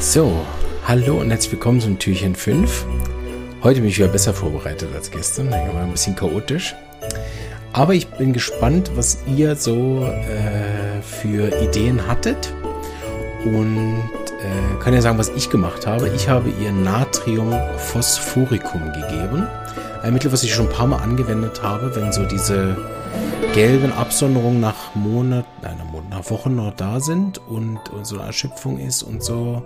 So, hallo und herzlich willkommen zum Türchen 5. Heute bin ich wieder besser vorbereitet als gestern, ich war ein bisschen chaotisch. Aber ich bin gespannt, was ihr so äh, für Ideen hattet. Und äh, kann ja sagen, was ich gemacht habe. Ich habe ihr Natriumphosphoricum gegeben. Ein Mittel, was ich schon ein paar Mal angewendet habe, wenn so diese gelben Absonderungen nach Monat, nein, nach Wochen noch da sind und, und so eine Erschöpfung ist und so.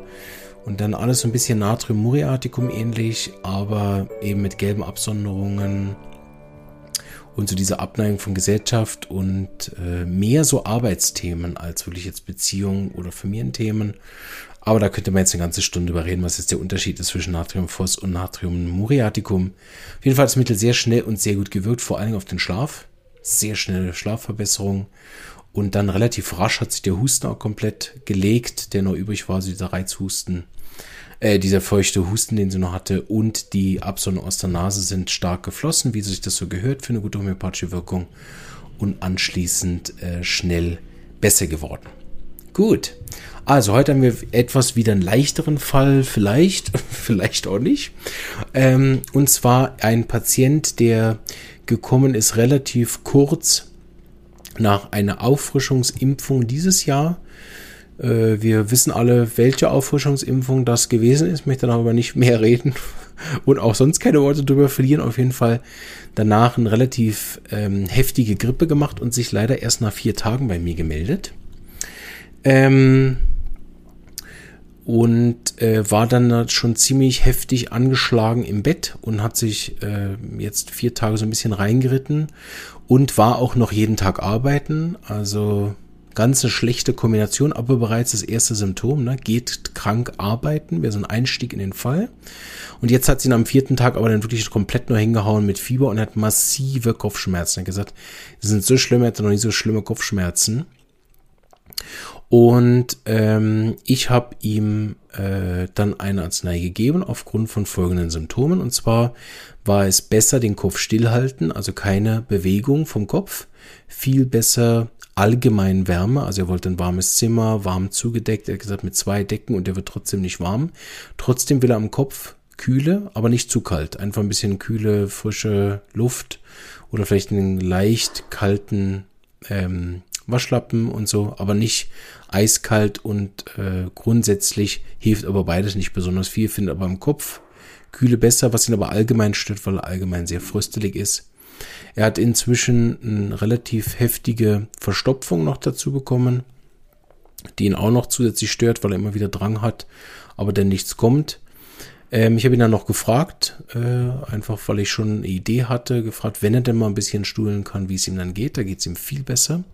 Und dann alles so ein bisschen Natrium muriaticum ähnlich, aber eben mit gelben Absonderungen und so diese Abneigung von Gesellschaft und äh, mehr so Arbeitsthemen als wirklich jetzt Beziehungen oder Familienthemen. Aber da könnte man jetzt eine ganze Stunde überreden, was jetzt der Unterschied ist zwischen Natriumphos und Natrium muriaticum. Auf jeden Fall das Mittel sehr schnell und sehr gut gewirkt, vor allem auf den Schlaf. Sehr schnelle Schlafverbesserung. Und dann relativ rasch hat sich der Husten auch komplett gelegt, der noch übrig war, also dieser Reizhusten äh, dieser feuchte Husten, den sie noch hatte, und die Absondern aus der Nase sind stark geflossen, wie sich das so gehört für eine gute homöopathische Wirkung und anschließend äh, schnell besser geworden. Gut. Also heute haben wir etwas wieder einen leichteren Fall, vielleicht, vielleicht auch nicht. Ähm, und zwar ein Patient, der gekommen ist relativ kurz nach einer Auffrischungsimpfung dieses Jahr äh, wir wissen alle, welche Auffrischungsimpfung das gewesen ist, möchte dann aber nicht mehr reden und auch sonst keine Worte drüber verlieren. Auf jeden Fall danach eine relativ ähm, heftige Grippe gemacht und sich leider erst nach vier Tagen bei mir gemeldet. Ähm, und äh, war dann schon ziemlich heftig angeschlagen im Bett und hat sich äh, jetzt vier Tage so ein bisschen reingeritten und war auch noch jeden Tag arbeiten. Also Ganz eine schlechte Kombination, aber bereits das erste Symptom, ne? geht krank arbeiten, wäre so ein Einstieg in den Fall. Und jetzt hat sie ihn am vierten Tag aber dann wirklich komplett nur hingehauen mit Fieber und hat massive Kopfschmerzen. Er hat gesagt, sie sind so schlimm, er hatte noch nie so schlimme Kopfschmerzen. Und ähm, ich habe ihm äh, dann eine Arznei gegeben aufgrund von folgenden Symptomen. Und zwar war es besser den Kopf stillhalten, also keine Bewegung vom Kopf. Viel besser allgemein Wärme. Also er wollte ein warmes Zimmer, warm zugedeckt. Er hat gesagt, mit zwei Decken und der wird trotzdem nicht warm. Trotzdem will er am Kopf kühle, aber nicht zu kalt. Einfach ein bisschen kühle, frische Luft oder vielleicht einen leicht kalten ähm, Waschlappen und so, aber nicht eiskalt und äh, grundsätzlich hilft aber beides nicht besonders viel, finde aber im Kopf Kühle besser, was ihn aber allgemein stört, weil er allgemein sehr fröstelig ist. Er hat inzwischen eine relativ heftige Verstopfung noch dazu bekommen, die ihn auch noch zusätzlich stört, weil er immer wieder Drang hat, aber dann nichts kommt. Ähm, ich habe ihn dann noch gefragt, äh, einfach weil ich schon eine Idee hatte, gefragt, wenn er denn mal ein bisschen stuhlen kann, wie es ihm dann geht. Da geht es ihm viel besser.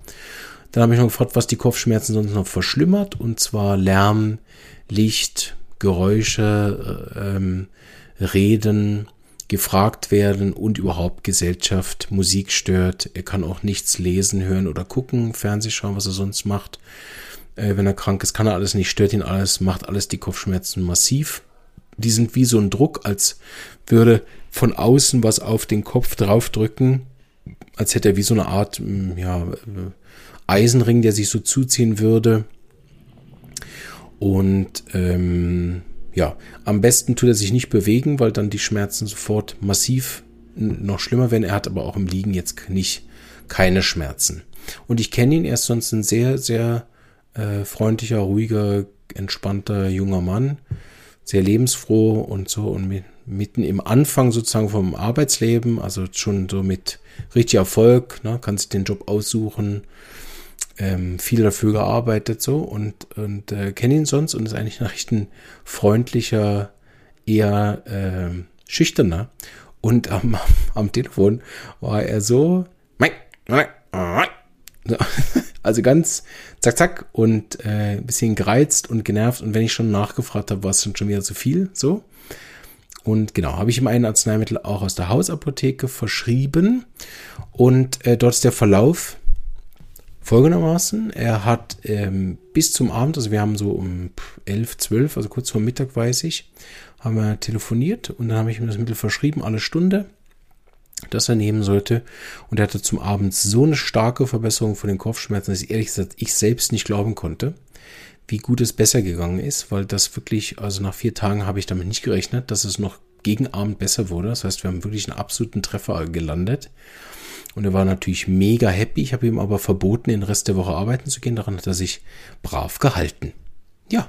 Dann habe ich noch gefragt, was die Kopfschmerzen sonst noch verschlimmert, und zwar Lärm, Licht, Geräusche, äh, ähm, Reden, gefragt werden und überhaupt Gesellschaft, Musik stört. Er kann auch nichts lesen, hören oder gucken, Fernseh schauen, was er sonst macht. Äh, wenn er krank ist, kann er alles nicht, stört ihn alles, macht alles die Kopfschmerzen massiv. Die sind wie so ein Druck, als würde von außen was auf den Kopf draufdrücken, als hätte er wie so eine Art mm, ja, äh, Eisenring, der sich so zuziehen würde. Und ähm, ja, am besten tut er sich nicht bewegen, weil dann die Schmerzen sofort massiv noch schlimmer werden. Er hat aber auch im Liegen jetzt nicht keine Schmerzen. Und ich kenne ihn, er ist sonst ein sehr, sehr äh, freundlicher, ruhiger, entspannter junger Mann. Sehr lebensfroh und so und mitten im Anfang sozusagen vom Arbeitsleben, also schon so mit richtig Erfolg, ne, kann sich den Job aussuchen, ähm, viel dafür gearbeitet so und, und äh, kenne ihn sonst und ist eigentlich ein recht ein freundlicher, eher äh, schüchterner. Und am, am Telefon war er so, also ganz zack, zack und äh, ein bisschen gereizt und genervt. Und wenn ich schon nachgefragt habe, war es schon wieder zu viel, so. Und genau, habe ich ihm ein Arzneimittel auch aus der Hausapotheke verschrieben. Und äh, dort ist der Verlauf folgendermaßen. Er hat ähm, bis zum Abend, also wir haben so um 11, 12, also kurz vor Mittag weiß ich, haben wir telefoniert und dann habe ich ihm das Mittel verschrieben, alle Stunde. Das er nehmen sollte. Und er hatte zum Abend so eine starke Verbesserung von den Kopfschmerzen, dass ich ehrlich gesagt ich selbst nicht glauben konnte, wie gut es besser gegangen ist, weil das wirklich, also nach vier Tagen habe ich damit nicht gerechnet, dass es noch gegen Abend besser wurde. Das heißt, wir haben wirklich einen absoluten Treffer gelandet. Und er war natürlich mega happy. Ich habe ihm aber verboten, den Rest der Woche arbeiten zu gehen. Daran hat er sich brav gehalten. Ja,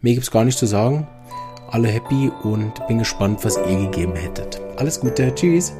mir gibt es gar nicht zu sagen. Alle happy und bin gespannt, was ihr gegeben hättet. Alles Gute. Tschüss.